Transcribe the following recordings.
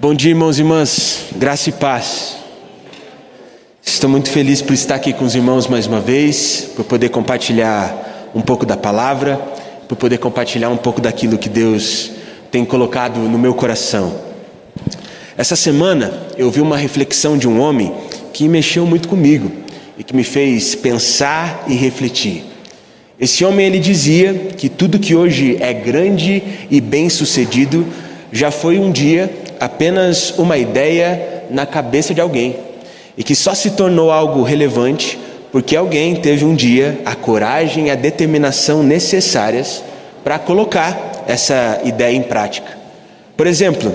Bom dia, irmãos e irmãs, graça e paz. Estou muito feliz por estar aqui com os irmãos mais uma vez, por poder compartilhar um pouco da palavra, por poder compartilhar um pouco daquilo que Deus tem colocado no meu coração. Essa semana eu vi uma reflexão de um homem que mexeu muito comigo e que me fez pensar e refletir. Esse homem ele dizia que tudo que hoje é grande e bem-sucedido já foi um dia apenas uma ideia na cabeça de alguém e que só se tornou algo relevante porque alguém teve um dia a coragem e a determinação necessárias para colocar essa ideia em prática. Por exemplo,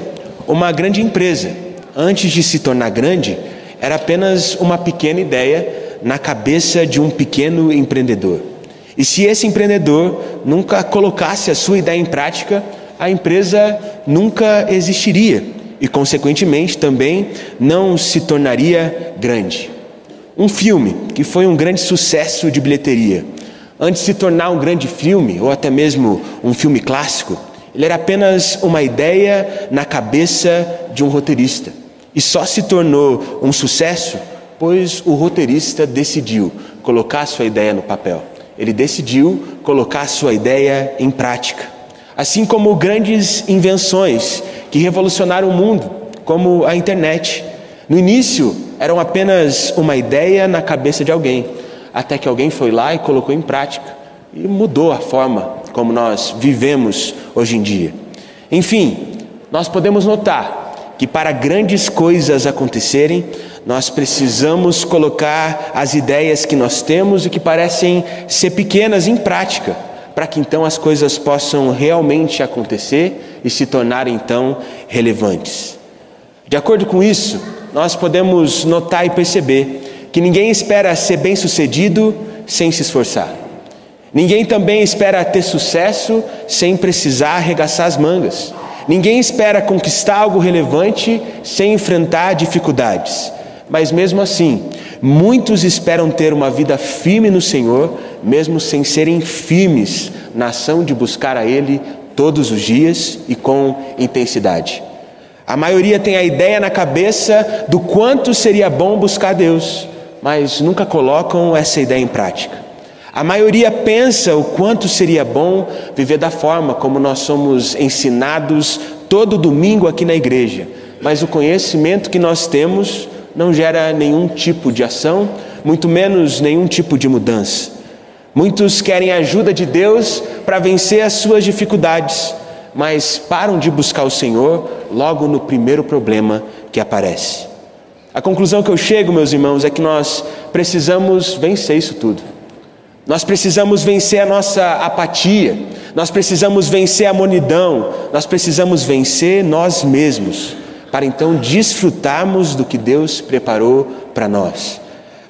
uma grande empresa, antes de se tornar grande, era apenas uma pequena ideia na cabeça de um pequeno empreendedor. E se esse empreendedor nunca colocasse a sua ideia em prática, a empresa nunca existiria e, consequentemente, também não se tornaria grande. Um filme que foi um grande sucesso de bilheteria, antes de se tornar um grande filme, ou até mesmo um filme clássico, ele era apenas uma ideia na cabeça de um roteirista. E só se tornou um sucesso pois o roteirista decidiu colocar sua ideia no papel. Ele decidiu colocar sua ideia em prática. Assim como grandes invenções que revolucionaram o mundo, como a internet. No início, eram apenas uma ideia na cabeça de alguém, até que alguém foi lá e colocou em prática e mudou a forma como nós vivemos hoje em dia. Enfim, nós podemos notar que para grandes coisas acontecerem, nós precisamos colocar as ideias que nós temos e que parecem ser pequenas em prática para que então as coisas possam realmente acontecer e se tornarem então relevantes. De acordo com isso, nós podemos notar e perceber que ninguém espera ser bem-sucedido sem se esforçar. Ninguém também espera ter sucesso sem precisar arregaçar as mangas. Ninguém espera conquistar algo relevante sem enfrentar dificuldades. Mas mesmo assim, muitos esperam ter uma vida firme no Senhor, mesmo sem serem firmes na ação de buscar a Ele todos os dias e com intensidade. A maioria tem a ideia na cabeça do quanto seria bom buscar Deus, mas nunca colocam essa ideia em prática. A maioria pensa o quanto seria bom viver da forma como nós somos ensinados todo domingo aqui na igreja, mas o conhecimento que nós temos não gera nenhum tipo de ação, muito menos nenhum tipo de mudança. Muitos querem a ajuda de Deus para vencer as suas dificuldades, mas param de buscar o Senhor logo no primeiro problema que aparece. A conclusão que eu chego, meus irmãos, é que nós precisamos vencer isso tudo. Nós precisamos vencer a nossa apatia, nós precisamos vencer a monidão, nós precisamos vencer nós mesmos para então desfrutarmos do que Deus preparou para nós.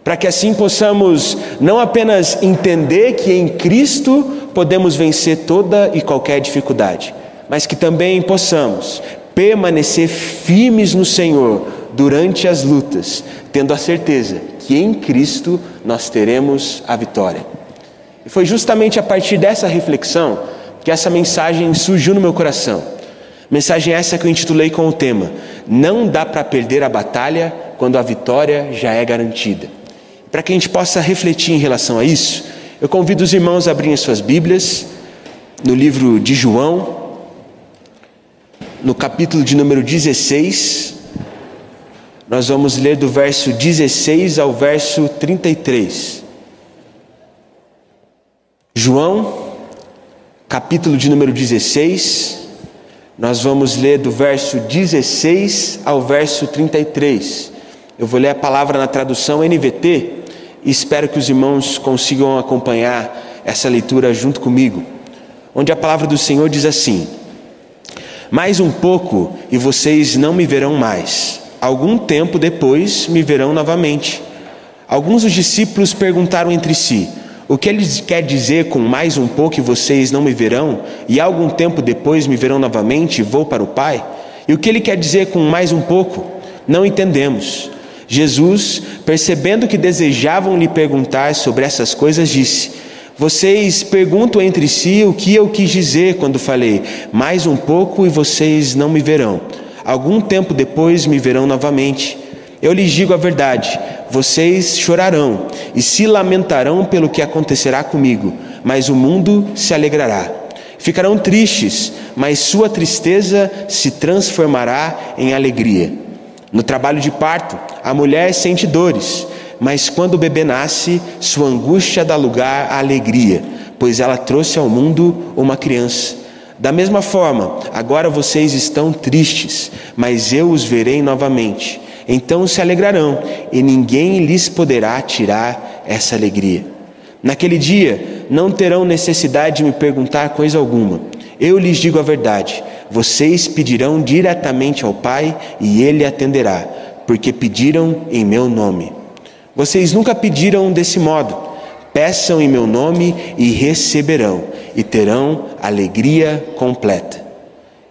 Para que assim possamos não apenas entender que em Cristo podemos vencer toda e qualquer dificuldade, mas que também possamos permanecer firmes no Senhor durante as lutas, tendo a certeza que em Cristo nós teremos a vitória. E foi justamente a partir dessa reflexão que essa mensagem surgiu no meu coração. Mensagem essa que eu intitulei com o tema: Não dá para perder a batalha quando a vitória já é garantida. Para que a gente possa refletir em relação a isso, eu convido os irmãos a abrirem suas Bíblias no livro de João, no capítulo de número 16. Nós vamos ler do verso 16 ao verso 33. João, capítulo de número 16 nós vamos ler do verso 16 ao verso 33. Eu vou ler a palavra na tradução NVT e espero que os irmãos consigam acompanhar essa leitura junto comigo. Onde a palavra do Senhor diz assim: Mais um pouco e vocês não me verão mais. Algum tempo depois me verão novamente. Alguns dos discípulos perguntaram entre si: o que ele quer dizer com mais um pouco e vocês não me verão, e algum tempo depois me verão novamente e vou para o Pai? E o que ele quer dizer com mais um pouco? Não entendemos. Jesus, percebendo que desejavam lhe perguntar sobre essas coisas, disse: Vocês perguntam entre si o que eu quis dizer quando falei, mais um pouco e vocês não me verão. Algum tempo depois me verão novamente. Eu lhes digo a verdade: vocês chorarão e se lamentarão pelo que acontecerá comigo, mas o mundo se alegrará. Ficarão tristes, mas sua tristeza se transformará em alegria. No trabalho de parto, a mulher sente dores, mas quando o bebê nasce, sua angústia dá lugar à alegria, pois ela trouxe ao mundo uma criança. Da mesma forma, agora vocês estão tristes, mas eu os verei novamente. Então se alegrarão, e ninguém lhes poderá tirar essa alegria. Naquele dia, não terão necessidade de me perguntar coisa alguma. Eu lhes digo a verdade: vocês pedirão diretamente ao Pai, e Ele atenderá, porque pediram em meu nome. Vocês nunca pediram desse modo. Peçam em meu nome e receberão, e terão alegria completa.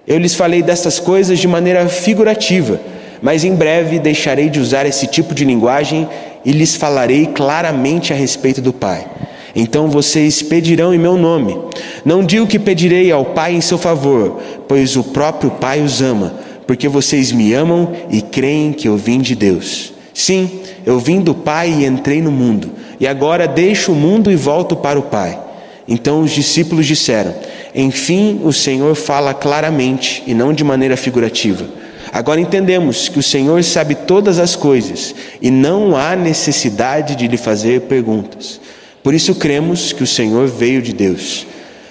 Eu lhes falei dessas coisas de maneira figurativa, mas em breve deixarei de usar esse tipo de linguagem e lhes falarei claramente a respeito do Pai. Então vocês pedirão em meu nome. Não digo que pedirei ao Pai em seu favor, pois o próprio Pai os ama, porque vocês me amam e creem que eu vim de Deus. Sim, eu vim do Pai e entrei no mundo e agora deixo o mundo e volto para o Pai. Então os discípulos disseram: Enfim, o Senhor fala claramente e não de maneira figurativa. Agora entendemos que o Senhor sabe todas as coisas e não há necessidade de lhe fazer perguntas. Por isso cremos que o Senhor veio de Deus.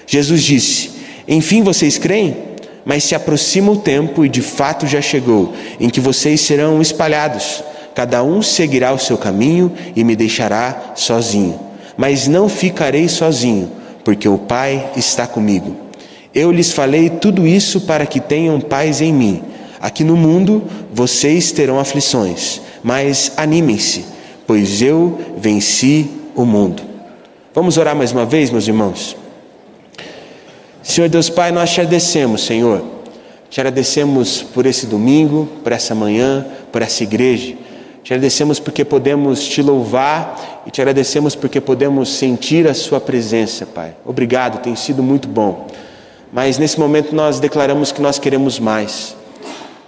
Jesus disse: Enfim vocês creem? Mas se aproxima o tempo e de fato já chegou, em que vocês serão espalhados cada um seguirá o seu caminho e me deixará sozinho. Mas não ficarei sozinho, porque o Pai está comigo. Eu lhes falei tudo isso para que tenham paz em mim. Aqui no mundo vocês terão aflições, mas animem-se, pois eu venci o mundo. Vamos orar mais uma vez, meus irmãos? Senhor Deus Pai, nós te agradecemos, Senhor. Te agradecemos por esse domingo, por essa manhã, por essa igreja. Te agradecemos porque podemos te louvar e te agradecemos porque podemos sentir a Sua presença, Pai. Obrigado, tem sido muito bom. Mas nesse momento nós declaramos que nós queremos mais.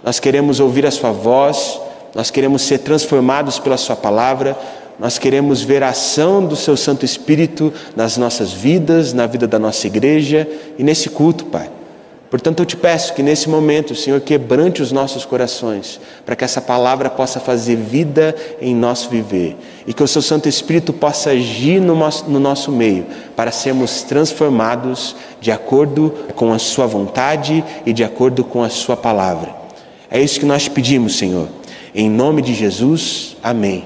Nós queremos ouvir a Sua voz, nós queremos ser transformados pela Sua palavra, nós queremos ver a ação do Seu Santo Espírito nas nossas vidas, na vida da nossa igreja e nesse culto, Pai. Portanto, eu te peço que nesse momento, o Senhor, quebrante os nossos corações, para que essa palavra possa fazer vida em nosso viver e que o Seu Santo Espírito possa agir no nosso, no nosso meio, para sermos transformados de acordo com a Sua vontade e de acordo com a Sua palavra. É isso que nós pedimos, Senhor. Em nome de Jesus, amém.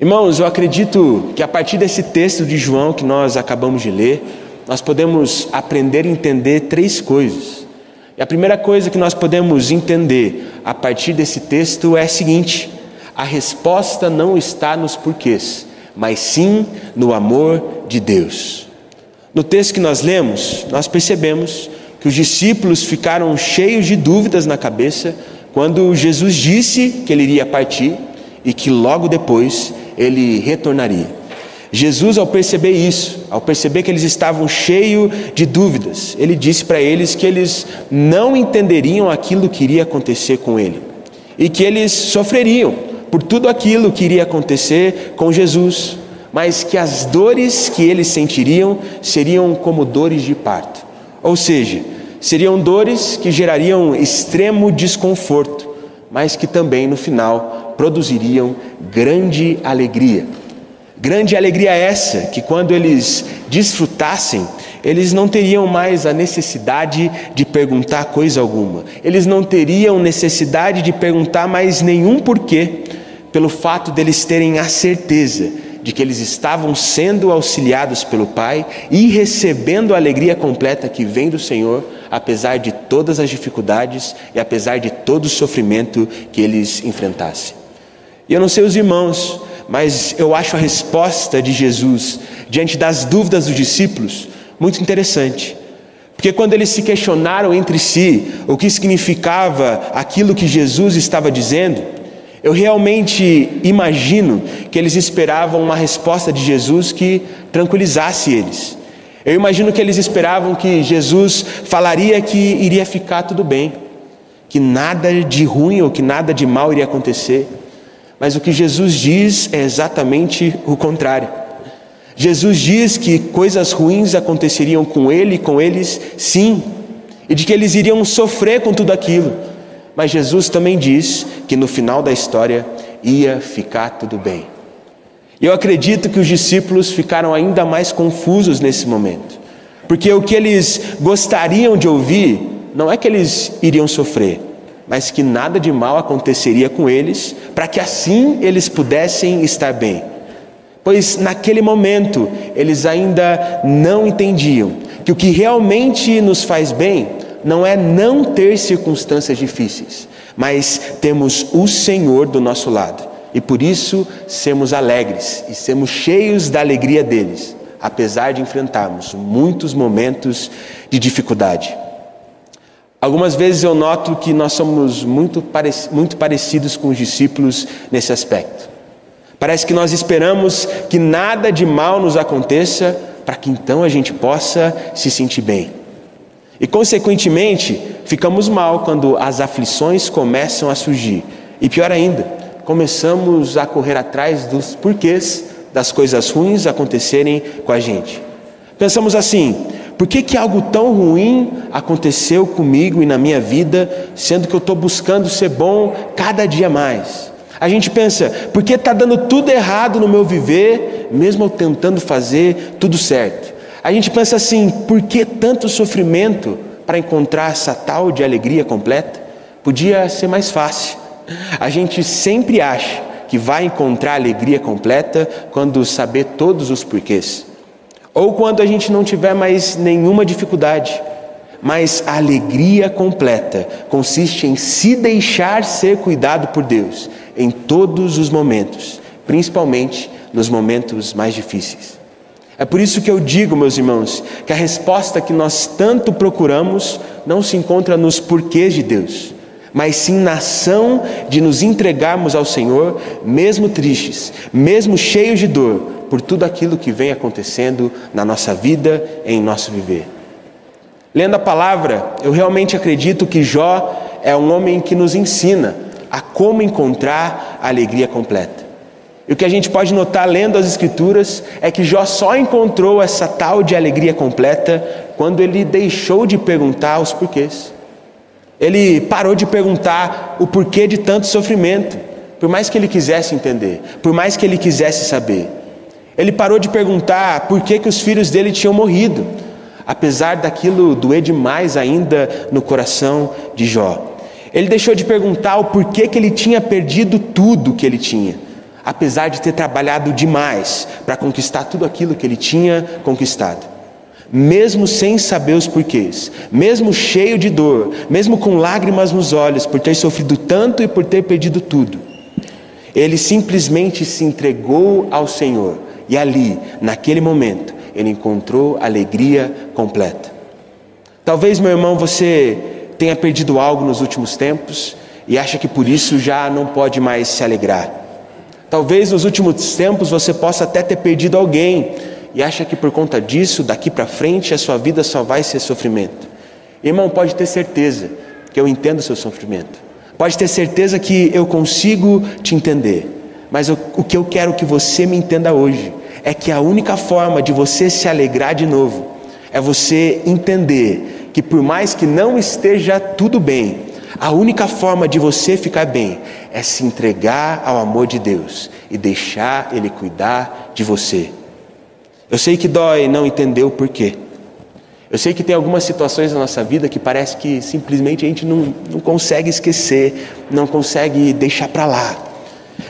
Irmãos, eu acredito que a partir desse texto de João que nós acabamos de ler, nós podemos aprender a entender três coisas. E a primeira coisa que nós podemos entender a partir desse texto é a seguinte: a resposta não está nos porquês, mas sim no amor de Deus. No texto que nós lemos, nós percebemos que os discípulos ficaram cheios de dúvidas na cabeça quando Jesus disse que ele iria partir e que logo depois ele retornaria. Jesus, ao perceber isso, ao perceber que eles estavam cheios de dúvidas, ele disse para eles que eles não entenderiam aquilo que iria acontecer com ele e que eles sofreriam por tudo aquilo que iria acontecer com Jesus, mas que as dores que eles sentiriam seriam como dores de parto, ou seja, seriam dores que gerariam extremo desconforto, mas que também no final produziriam grande alegria. Grande alegria essa, que quando eles desfrutassem, eles não teriam mais a necessidade de perguntar coisa alguma, eles não teriam necessidade de perguntar mais nenhum porquê, pelo fato deles terem a certeza de que eles estavam sendo auxiliados pelo Pai e recebendo a alegria completa que vem do Senhor, apesar de todas as dificuldades e apesar de todo o sofrimento que eles enfrentassem. E eu não sei os irmãos, mas eu acho a resposta de Jesus diante das dúvidas dos discípulos muito interessante. Porque quando eles se questionaram entre si o que significava aquilo que Jesus estava dizendo, eu realmente imagino que eles esperavam uma resposta de Jesus que tranquilizasse eles. Eu imagino que eles esperavam que Jesus falaria que iria ficar tudo bem, que nada de ruim ou que nada de mal iria acontecer. Mas o que Jesus diz é exatamente o contrário. Jesus diz que coisas ruins aconteceriam com ele e com eles, sim, e de que eles iriam sofrer com tudo aquilo. Mas Jesus também diz que no final da história ia ficar tudo bem. Eu acredito que os discípulos ficaram ainda mais confusos nesse momento, porque o que eles gostariam de ouvir não é que eles iriam sofrer, mas que nada de mal aconteceria com eles, para que assim eles pudessem estar bem. Pois naquele momento eles ainda não entendiam que o que realmente nos faz bem não é não ter circunstâncias difíceis, mas temos o Senhor do nosso lado. E por isso sermos alegres e sermos cheios da alegria deles, apesar de enfrentarmos muitos momentos de dificuldade. Algumas vezes eu noto que nós somos muito, muito parecidos com os discípulos nesse aspecto. Parece que nós esperamos que nada de mal nos aconteça para que então a gente possa se sentir bem. E, consequentemente, ficamos mal quando as aflições começam a surgir. E pior ainda, começamos a correr atrás dos porquês das coisas ruins acontecerem com a gente. Pensamos assim: por que, que algo tão ruim aconteceu comigo e na minha vida, sendo que eu estou buscando ser bom cada dia mais? A gente pensa, por que está dando tudo errado no meu viver, mesmo eu tentando fazer tudo certo? A gente pensa assim, por que tanto sofrimento para encontrar essa tal de alegria completa? Podia ser mais fácil. A gente sempre acha que vai encontrar alegria completa quando saber todos os porquês. Ou quando a gente não tiver mais nenhuma dificuldade. Mas a alegria completa consiste em se deixar ser cuidado por Deus em todos os momentos, principalmente nos momentos mais difíceis. É por isso que eu digo, meus irmãos, que a resposta que nós tanto procuramos não se encontra nos porquês de Deus, mas sim na ação de nos entregarmos ao Senhor, mesmo tristes, mesmo cheios de dor, por tudo aquilo que vem acontecendo na nossa vida, em nosso viver. Lendo a palavra, eu realmente acredito que Jó é um homem que nos ensina a como encontrar a alegria completa. E o que a gente pode notar lendo as Escrituras é que Jó só encontrou essa tal de alegria completa quando ele deixou de perguntar os porquês. Ele parou de perguntar o porquê de tanto sofrimento, por mais que ele quisesse entender, por mais que ele quisesse saber. Ele parou de perguntar por que, que os filhos dele tinham morrido, apesar daquilo doer demais ainda no coração de Jó. Ele deixou de perguntar o porquê que ele tinha perdido tudo que ele tinha, apesar de ter trabalhado demais para conquistar tudo aquilo que ele tinha conquistado mesmo sem saber os porquês, mesmo cheio de dor, mesmo com lágrimas nos olhos por ter sofrido tanto e por ter perdido tudo, ele simplesmente se entregou ao Senhor e ali, naquele momento, ele encontrou alegria completa. Talvez, meu irmão, você tenha perdido algo nos últimos tempos e acha que por isso já não pode mais se alegrar. Talvez nos últimos tempos você possa até ter perdido alguém e acha que por conta disso, daqui para frente, a sua vida só vai ser sofrimento. Irmão, pode ter certeza que eu entendo o seu sofrimento. Pode ter certeza que eu consigo te entender. Mas o, o que eu quero que você me entenda hoje é que a única forma de você se alegrar de novo é você entender que por mais que não esteja tudo bem, a única forma de você ficar bem é se entregar ao amor de Deus e deixar Ele cuidar de você. Eu sei que dói não entender o porquê. Eu sei que tem algumas situações na nossa vida que parece que simplesmente a gente não, não consegue esquecer, não consegue deixar para lá.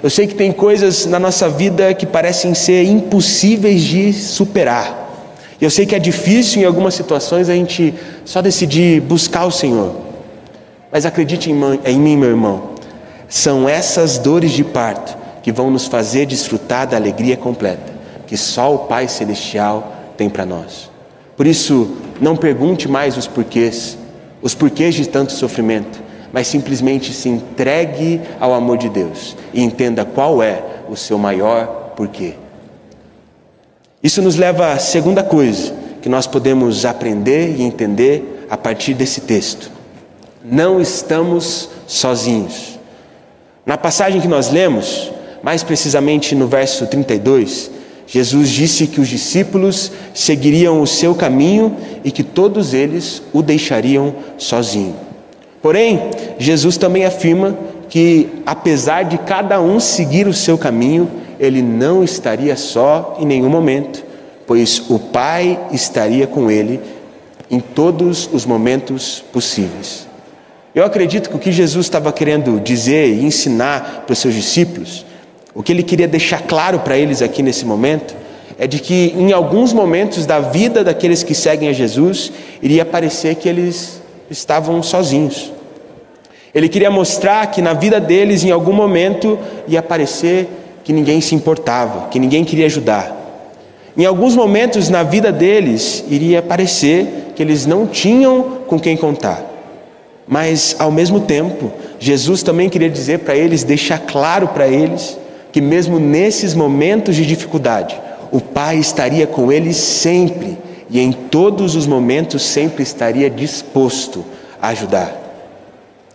Eu sei que tem coisas na nossa vida que parecem ser impossíveis de superar. Eu sei que é difícil em algumas situações a gente só decidir buscar o Senhor. Mas acredite em, em mim, meu irmão. São essas dores de parto que vão nos fazer desfrutar da alegria completa que só o Pai Celestial tem para nós. Por isso, não pergunte mais os porquês, os porquês de tanto sofrimento, mas simplesmente se entregue ao amor de Deus e entenda qual é o seu maior porquê. Isso nos leva à segunda coisa que nós podemos aprender e entender a partir desse texto. não estamos sozinhos. Na passagem que nós lemos, mais precisamente no verso 32, Jesus disse que os discípulos seguiriam o seu caminho e que todos eles o deixariam sozinho. Porém, Jesus também afirma que, apesar de cada um seguir o seu caminho, ele não estaria só em nenhum momento, pois o Pai estaria com ele em todos os momentos possíveis. Eu acredito que o que Jesus estava querendo dizer e ensinar para os seus discípulos o que ele queria deixar claro para eles aqui nesse momento é de que em alguns momentos da vida daqueles que seguem a Jesus iria parecer que eles estavam sozinhos. Ele queria mostrar que na vida deles em algum momento ia parecer que ninguém se importava, que ninguém queria ajudar. Em alguns momentos na vida deles iria parecer que eles não tinham com quem contar. Mas ao mesmo tempo, Jesus também queria dizer para eles, deixar claro para eles, que mesmo nesses momentos de dificuldade, o Pai estaria com eles sempre e em todos os momentos sempre estaria disposto a ajudar.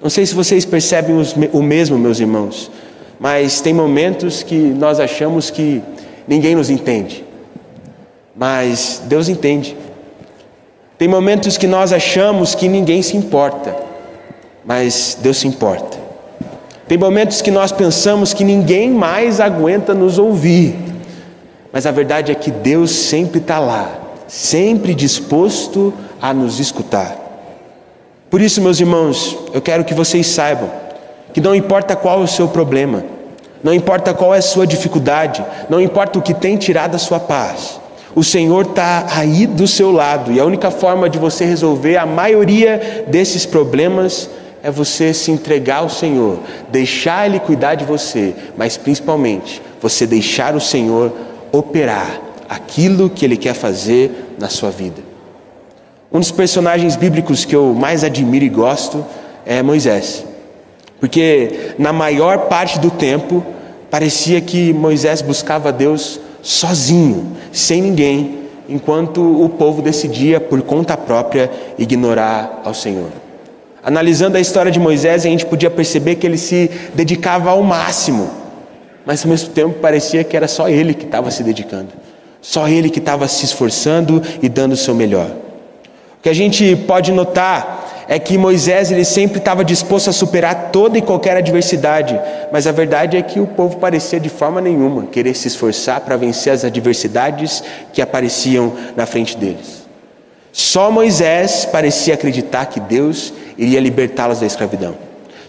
Não sei se vocês percebem o mesmo, meus irmãos, mas tem momentos que nós achamos que ninguém nos entende, mas Deus entende. Tem momentos que nós achamos que ninguém se importa, mas Deus se importa. Tem momentos que nós pensamos que ninguém mais aguenta nos ouvir, mas a verdade é que Deus sempre está lá, sempre disposto a nos escutar. Por isso, meus irmãos, eu quero que vocês saibam que não importa qual é o seu problema, não importa qual é a sua dificuldade, não importa o que tem tirado a sua paz, o Senhor está aí do seu lado e a única forma de você resolver a maioria desses problemas é você se entregar ao Senhor, deixar Ele cuidar de você, mas principalmente você deixar o Senhor operar aquilo que Ele quer fazer na sua vida. Um dos personagens bíblicos que eu mais admiro e gosto é Moisés, porque na maior parte do tempo parecia que Moisés buscava Deus sozinho, sem ninguém, enquanto o povo decidia por conta própria ignorar ao Senhor. Analisando a história de Moisés, a gente podia perceber que ele se dedicava ao máximo, mas ao mesmo tempo parecia que era só ele que estava se dedicando, só ele que estava se esforçando e dando o seu melhor. O que a gente pode notar é que Moisés ele sempre estava disposto a superar toda e qualquer adversidade, mas a verdade é que o povo parecia de forma nenhuma querer se esforçar para vencer as adversidades que apareciam na frente deles. Só Moisés parecia acreditar que Deus iria libertá-los da escravidão.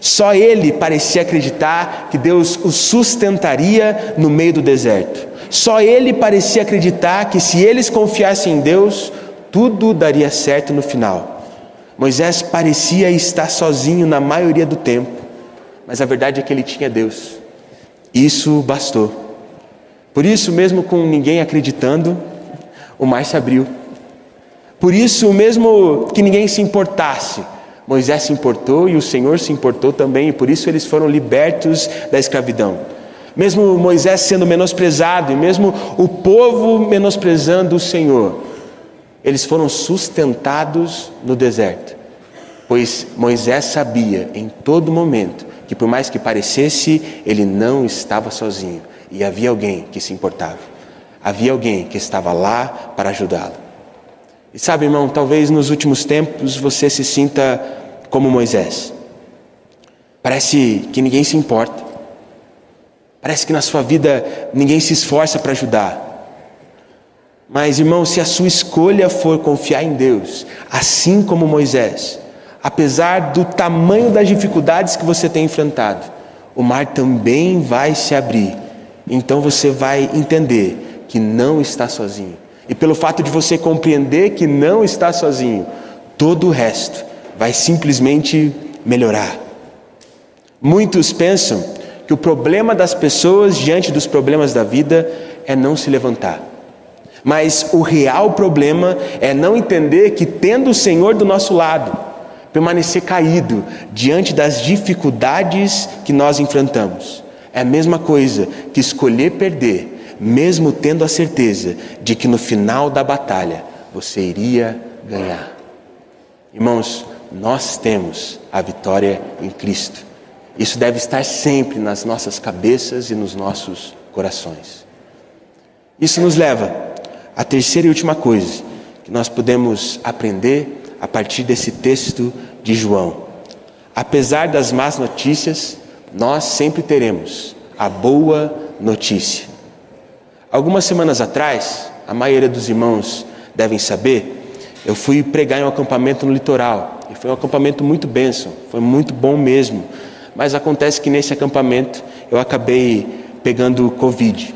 Só ele parecia acreditar que Deus os sustentaria no meio do deserto. Só ele parecia acreditar que se eles confiassem em Deus, tudo daria certo no final. Moisés parecia estar sozinho na maioria do tempo, mas a verdade é que ele tinha Deus. Isso bastou. Por isso, mesmo com ninguém acreditando, o mar se abriu. Por isso, mesmo que ninguém se importasse, Moisés se importou e o Senhor se importou também, e por isso eles foram libertos da escravidão. Mesmo Moisés sendo menosprezado, e mesmo o povo menosprezando o Senhor, eles foram sustentados no deserto, pois Moisés sabia em todo momento que, por mais que parecesse, ele não estava sozinho e havia alguém que se importava, havia alguém que estava lá para ajudá-lo. E sabe, irmão, talvez nos últimos tempos você se sinta como Moisés. Parece que ninguém se importa. Parece que na sua vida ninguém se esforça para ajudar. Mas, irmão, se a sua escolha for confiar em Deus, assim como Moisés, apesar do tamanho das dificuldades que você tem enfrentado, o mar também vai se abrir. Então você vai entender que não está sozinho. E pelo fato de você compreender que não está sozinho, todo o resto vai simplesmente melhorar. Muitos pensam que o problema das pessoas diante dos problemas da vida é não se levantar. Mas o real problema é não entender que, tendo o Senhor do nosso lado, permanecer caído diante das dificuldades que nós enfrentamos. É a mesma coisa que escolher perder, mesmo tendo a certeza de que no final da batalha você iria ganhar. Irmãos, nós temos a vitória em Cristo. Isso deve estar sempre nas nossas cabeças e nos nossos corações. Isso nos leva à terceira e última coisa que nós podemos aprender a partir desse texto de João. Apesar das más notícias, nós sempre teremos a boa notícia. Algumas semanas atrás, a maioria dos irmãos devem saber, eu fui pregar em um acampamento no litoral. E foi um acampamento muito bênção, foi muito bom mesmo. Mas acontece que nesse acampamento eu acabei pegando Covid.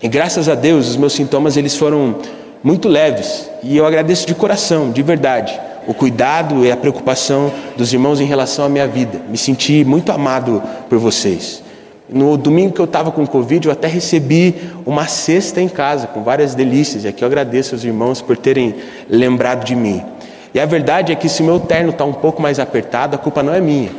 E graças a Deus, os meus sintomas eles foram muito leves. E eu agradeço de coração, de verdade, o cuidado e a preocupação dos irmãos em relação à minha vida. Me senti muito amado por vocês. No domingo que eu estava com Covid, eu até recebi uma cesta em casa, com várias delícias. E aqui eu agradeço aos irmãos por terem lembrado de mim. E a verdade é que se o meu terno está um pouco mais apertado, a culpa não é minha.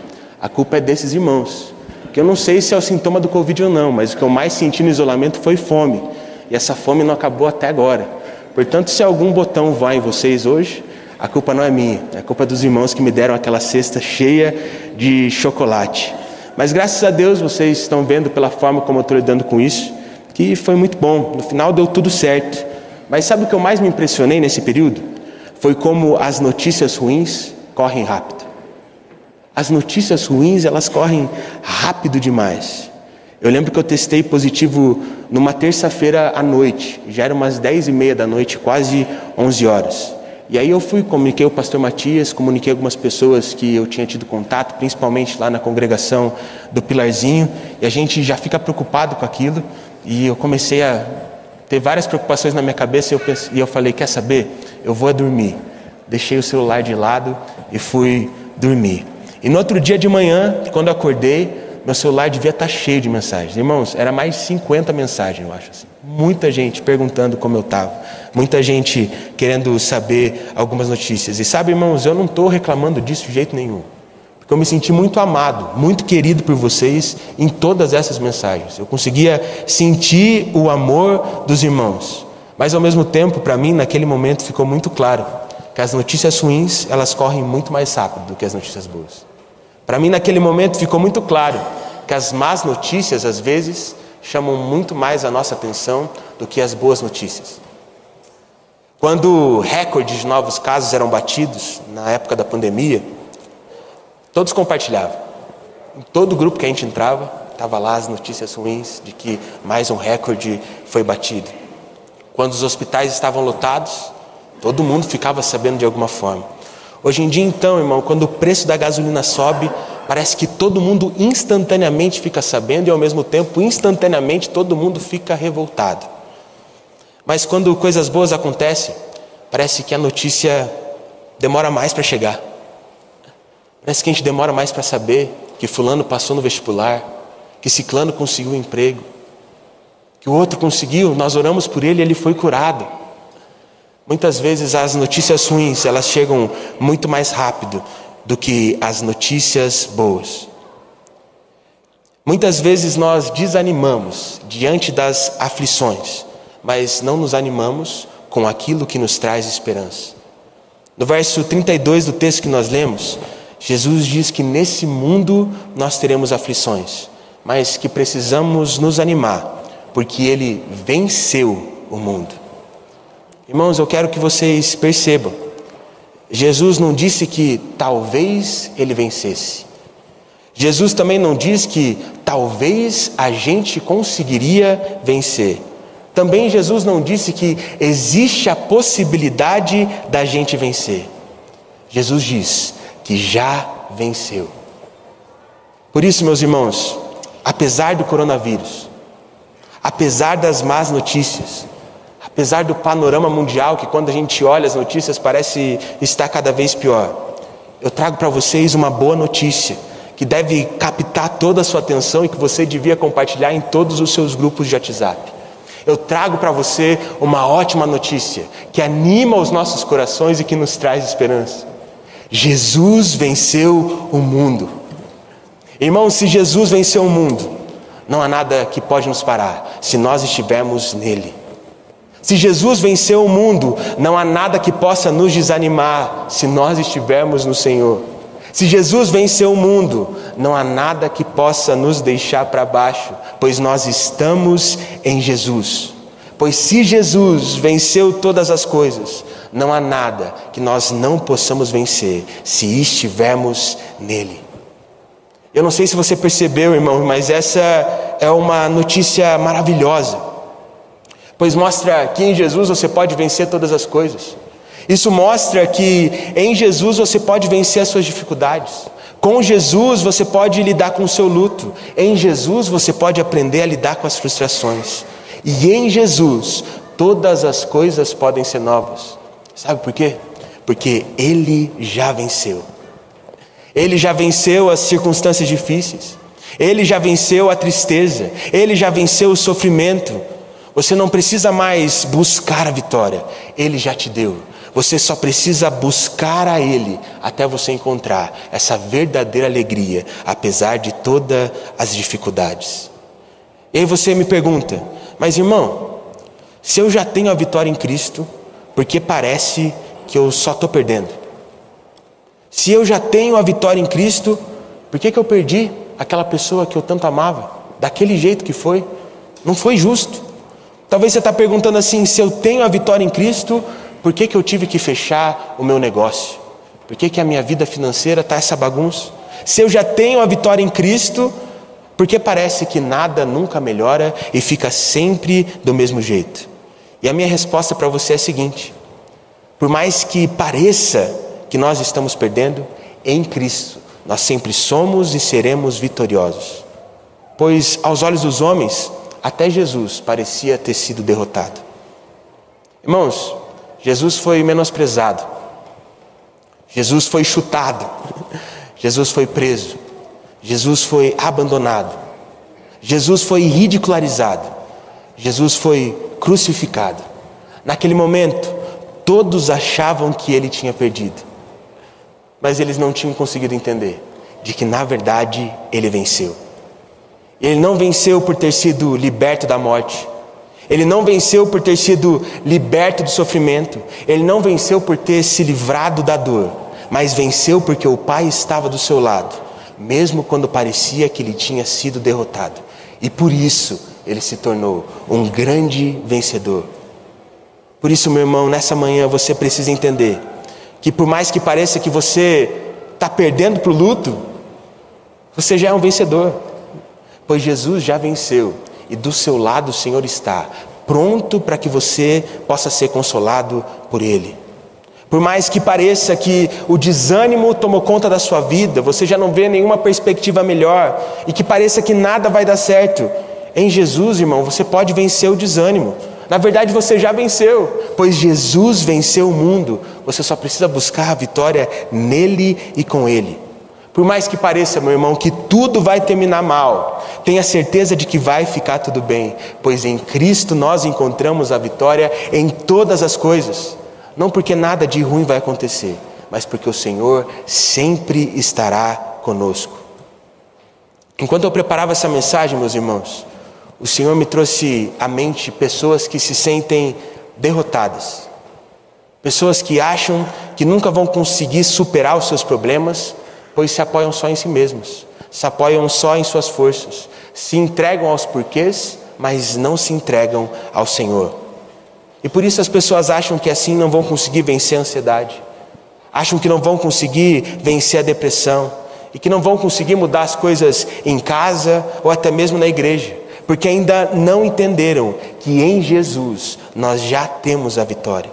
A culpa é desses irmãos. Que eu não sei se é o sintoma do Covid ou não, mas o que eu mais senti no isolamento foi fome. E essa fome não acabou até agora. Portanto, se algum botão vai em vocês hoje, a culpa não é minha, é a culpa dos irmãos que me deram aquela cesta cheia de chocolate. Mas graças a Deus vocês estão vendo pela forma como eu estou lidando com isso, que foi muito bom. No final deu tudo certo. Mas sabe o que eu mais me impressionei nesse período? Foi como as notícias ruins correm rápido. As notícias ruins elas correm rápido demais. Eu lembro que eu testei positivo numa terça-feira à noite, já era umas dez e meia da noite, quase onze horas. E aí eu fui, comuniquei o pastor Matias, comuniquei algumas pessoas que eu tinha tido contato, principalmente lá na congregação do Pilarzinho, e a gente já fica preocupado com aquilo, e eu comecei a ter várias preocupações na minha cabeça, e eu, pensei, e eu falei, quer saber? Eu vou dormir. Deixei o celular de lado e fui dormir. E no outro dia de manhã, quando eu acordei, meu celular devia estar cheio de mensagens. Irmãos, era mais de 50 mensagens, eu acho. Assim. Muita gente perguntando como eu estava. Muita gente querendo saber algumas notícias. E sabe, irmãos, eu não estou reclamando disso de jeito nenhum. Porque eu me senti muito amado, muito querido por vocês em todas essas mensagens. Eu conseguia sentir o amor dos irmãos. Mas ao mesmo tempo, para mim, naquele momento ficou muito claro que as notícias ruins, elas correm muito mais rápido do que as notícias boas. Para mim, naquele momento, ficou muito claro que as más notícias, às vezes, chamam muito mais a nossa atenção do que as boas notícias. Quando recordes de novos casos eram batidos, na época da pandemia, todos compartilhavam. Em todo grupo que a gente entrava, estava lá as notícias ruins de que mais um recorde foi batido. Quando os hospitais estavam lotados, todo mundo ficava sabendo de alguma forma. Hoje em dia, então, irmão, quando o preço da gasolina sobe, parece que todo mundo instantaneamente fica sabendo e, ao mesmo tempo, instantaneamente todo mundo fica revoltado. Mas quando coisas boas acontecem, parece que a notícia demora mais para chegar. Parece que a gente demora mais para saber que Fulano passou no vestibular, que Ciclano conseguiu um emprego, que o outro conseguiu, nós oramos por ele e ele foi curado. Muitas vezes as notícias ruins, elas chegam muito mais rápido do que as notícias boas. Muitas vezes nós desanimamos diante das aflições, mas não nos animamos com aquilo que nos traz esperança. No verso 32 do texto que nós lemos, Jesus diz que nesse mundo nós teremos aflições, mas que precisamos nos animar, porque ele venceu o mundo. Irmãos, eu quero que vocês percebam. Jesus não disse que talvez ele vencesse. Jesus também não diz que talvez a gente conseguiria vencer. Também Jesus não disse que existe a possibilidade da gente vencer. Jesus diz que já venceu. Por isso, meus irmãos, apesar do coronavírus, apesar das más notícias, Apesar do panorama mundial, que quando a gente olha as notícias parece estar cada vez pior, eu trago para vocês uma boa notícia que deve captar toda a sua atenção e que você devia compartilhar em todos os seus grupos de WhatsApp. Eu trago para você uma ótima notícia que anima os nossos corações e que nos traz esperança. Jesus venceu o mundo. Irmãos, se Jesus venceu o mundo, não há nada que pode nos parar se nós estivermos nele. Se Jesus venceu o mundo, não há nada que possa nos desanimar se nós estivermos no Senhor. Se Jesus venceu o mundo, não há nada que possa nos deixar para baixo, pois nós estamos em Jesus. Pois se Jesus venceu todas as coisas, não há nada que nós não possamos vencer se estivermos nele. Eu não sei se você percebeu, irmão, mas essa é uma notícia maravilhosa, pois mostra que em Jesus você pode vencer todas as coisas. Isso mostra que em Jesus você pode vencer as suas dificuldades. Com Jesus você pode lidar com o seu luto. Em Jesus você pode aprender a lidar com as frustrações. E em Jesus todas as coisas podem ser novas. Sabe por quê? Porque Ele já venceu. Ele já venceu as circunstâncias difíceis. Ele já venceu a tristeza. Ele já venceu o sofrimento. Você não precisa mais buscar a vitória. Ele já te deu. Você só precisa buscar a Ele até você encontrar essa verdadeira alegria, apesar de todas as dificuldades. E aí você me pergunta, mas irmão, se eu já tenho a vitória em Cristo, porque parece que eu só estou perdendo. Se eu já tenho a vitória em Cristo, por que, que eu perdi aquela pessoa que eu tanto amava? Daquele jeito que foi? Não foi justo. Talvez você está perguntando assim: se eu tenho a vitória em Cristo, por que, que eu tive que fechar o meu negócio? Por que, que a minha vida financeira está essa bagunça? Se eu já tenho a vitória em Cristo, por que parece que nada nunca melhora e fica sempre do mesmo jeito? E a minha resposta para você é a seguinte: por mais que pareça que nós estamos perdendo, em Cristo nós sempre somos e seremos vitoriosos. Pois aos olhos dos homens, até Jesus parecia ter sido derrotado. Irmãos, Jesus foi menosprezado, Jesus foi chutado, Jesus foi preso, Jesus foi abandonado, Jesus foi ridicularizado, Jesus foi crucificado. Naquele momento, todos achavam que ele tinha perdido, mas eles não tinham conseguido entender de que na verdade ele venceu. Ele não venceu por ter sido liberto da morte, ele não venceu por ter sido liberto do sofrimento, ele não venceu por ter se livrado da dor, mas venceu porque o Pai estava do seu lado, mesmo quando parecia que ele tinha sido derrotado. E por isso ele se tornou um grande vencedor. Por isso, meu irmão, nessa manhã você precisa entender que, por mais que pareça que você está perdendo para o luto, você já é um vencedor, pois Jesus já venceu e do seu lado o Senhor está, pronto para que você possa ser consolado por Ele. Por mais que pareça que o desânimo tomou conta da sua vida, você já não vê nenhuma perspectiva melhor e que pareça que nada vai dar certo, em Jesus, irmão, você pode vencer o desânimo. Na verdade, você já venceu, pois Jesus venceu o mundo. Você só precisa buscar a vitória nele e com ele. Por mais que pareça, meu irmão, que tudo vai terminar mal, tenha certeza de que vai ficar tudo bem, pois em Cristo nós encontramos a vitória em todas as coisas. Não porque nada de ruim vai acontecer, mas porque o Senhor sempre estará conosco. Enquanto eu preparava essa mensagem, meus irmãos, o Senhor me trouxe à mente pessoas que se sentem derrotadas, pessoas que acham que nunca vão conseguir superar os seus problemas, pois se apoiam só em si mesmos, se apoiam só em suas forças, se entregam aos porquês, mas não se entregam ao Senhor. E por isso as pessoas acham que assim não vão conseguir vencer a ansiedade, acham que não vão conseguir vencer a depressão e que não vão conseguir mudar as coisas em casa ou até mesmo na igreja porque ainda não entenderam que em Jesus nós já temos a vitória.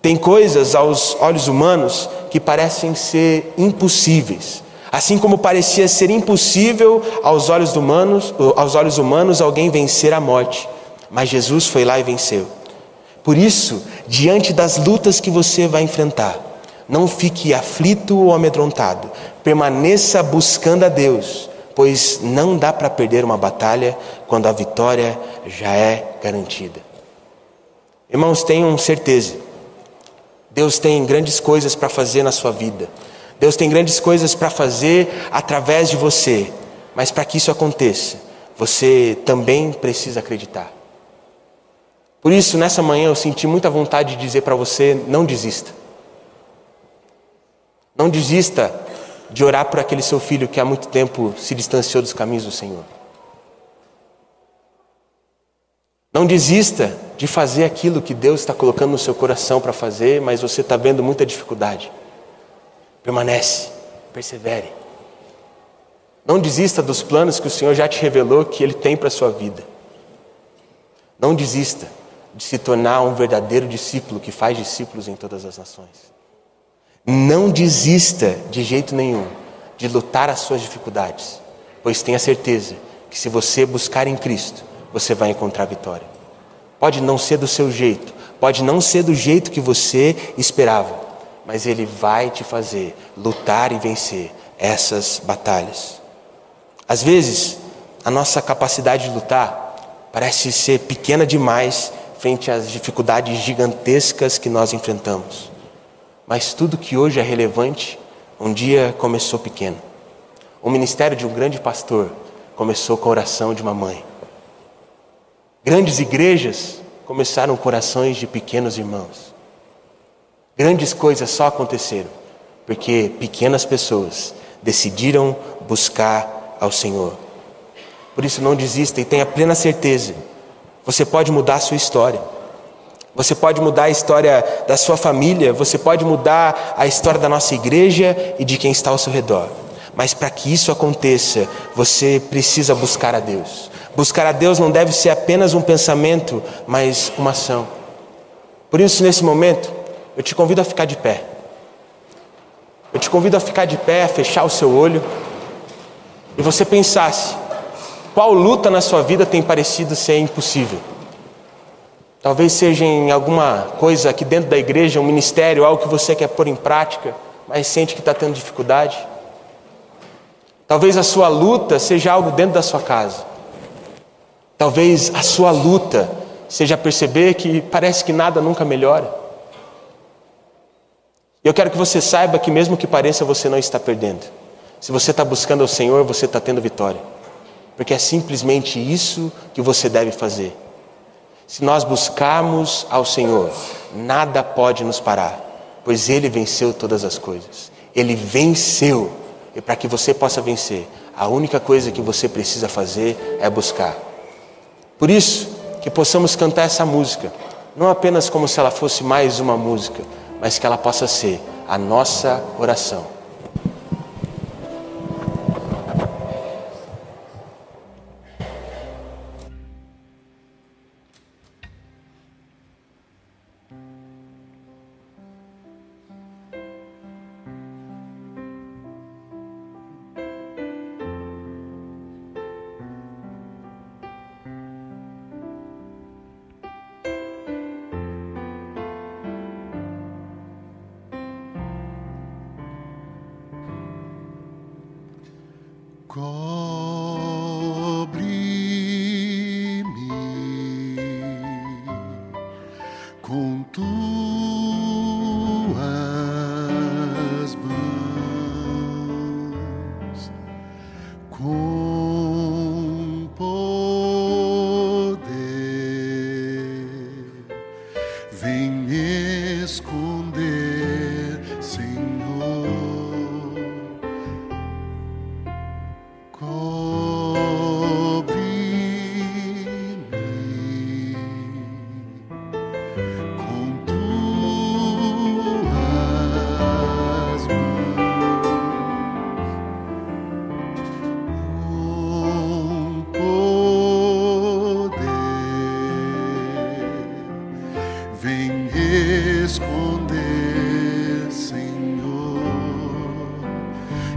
Tem coisas aos olhos humanos que parecem ser impossíveis. Assim como parecia ser impossível aos olhos humanos, aos olhos humanos alguém vencer a morte, mas Jesus foi lá e venceu. Por isso, diante das lutas que você vai enfrentar, não fique aflito ou amedrontado. Permaneça buscando a Deus pois não dá para perder uma batalha quando a vitória já é garantida. Irmãos, tenham certeza, Deus tem grandes coisas para fazer na sua vida, Deus tem grandes coisas para fazer através de você, mas para que isso aconteça, você também precisa acreditar. Por isso, nessa manhã eu senti muita vontade de dizer para você: não desista. Não desista de orar por aquele seu filho que há muito tempo se distanciou dos caminhos do Senhor. Não desista de fazer aquilo que Deus está colocando no seu coração para fazer, mas você está vendo muita dificuldade. Permanece, persevere. Não desista dos planos que o Senhor já te revelou que Ele tem para a sua vida. Não desista de se tornar um verdadeiro discípulo que faz discípulos em todas as nações. Não desista de jeito nenhum de lutar as suas dificuldades, pois tenha certeza que se você buscar em Cristo, você vai encontrar vitória. Pode não ser do seu jeito, pode não ser do jeito que você esperava, mas Ele vai te fazer lutar e vencer essas batalhas. Às vezes, a nossa capacidade de lutar parece ser pequena demais frente às dificuldades gigantescas que nós enfrentamos. Mas tudo que hoje é relevante, um dia começou pequeno. O ministério de um grande pastor começou com a oração de uma mãe. Grandes igrejas começaram corações de pequenos irmãos. Grandes coisas só aconteceram porque pequenas pessoas decidiram buscar ao Senhor. Por isso, não desista e tenha plena certeza: você pode mudar a sua história. Você pode mudar a história da sua família, você pode mudar a história da nossa igreja e de quem está ao seu redor. Mas para que isso aconteça, você precisa buscar a Deus. Buscar a Deus não deve ser apenas um pensamento, mas uma ação. Por isso, nesse momento, eu te convido a ficar de pé. Eu te convido a ficar de pé, a fechar o seu olho e você pensasse: qual luta na sua vida tem parecido ser impossível? Talvez seja em alguma coisa aqui dentro da igreja, um ministério, algo que você quer pôr em prática, mas sente que está tendo dificuldade. Talvez a sua luta seja algo dentro da sua casa. Talvez a sua luta seja perceber que parece que nada nunca melhora. Eu quero que você saiba que, mesmo que pareça, você não está perdendo. Se você está buscando o Senhor, você está tendo vitória. Porque é simplesmente isso que você deve fazer. Se nós buscarmos ao Senhor, nada pode nos parar, pois Ele venceu todas as coisas. Ele venceu. E para que você possa vencer, a única coisa que você precisa fazer é buscar. Por isso, que possamos cantar essa música, não apenas como se ela fosse mais uma música, mas que ela possa ser a nossa oração. God.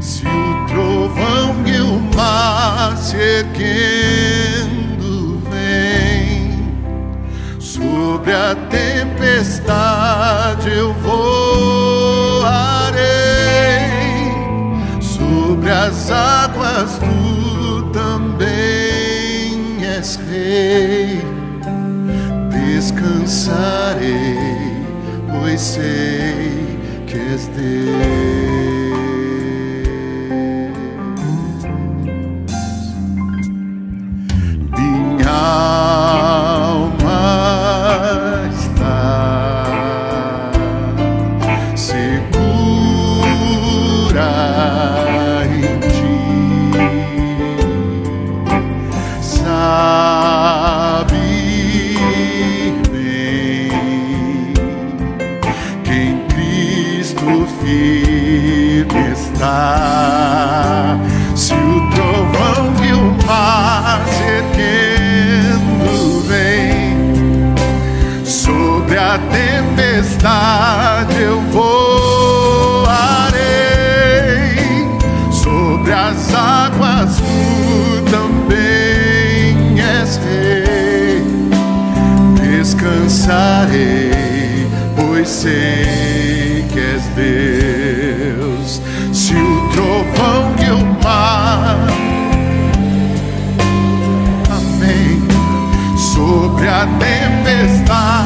se o trovão e o mar se erguendo vem, sobre a tempestade eu voarei, sobre as águas tu também és rei, descansarei, pois sei que és Deus. a tempestade eu voarei, sobre as águas tu também és rei, descansarei, pois sei que és Deus. Se o trovão e o mar sobre a tempestade.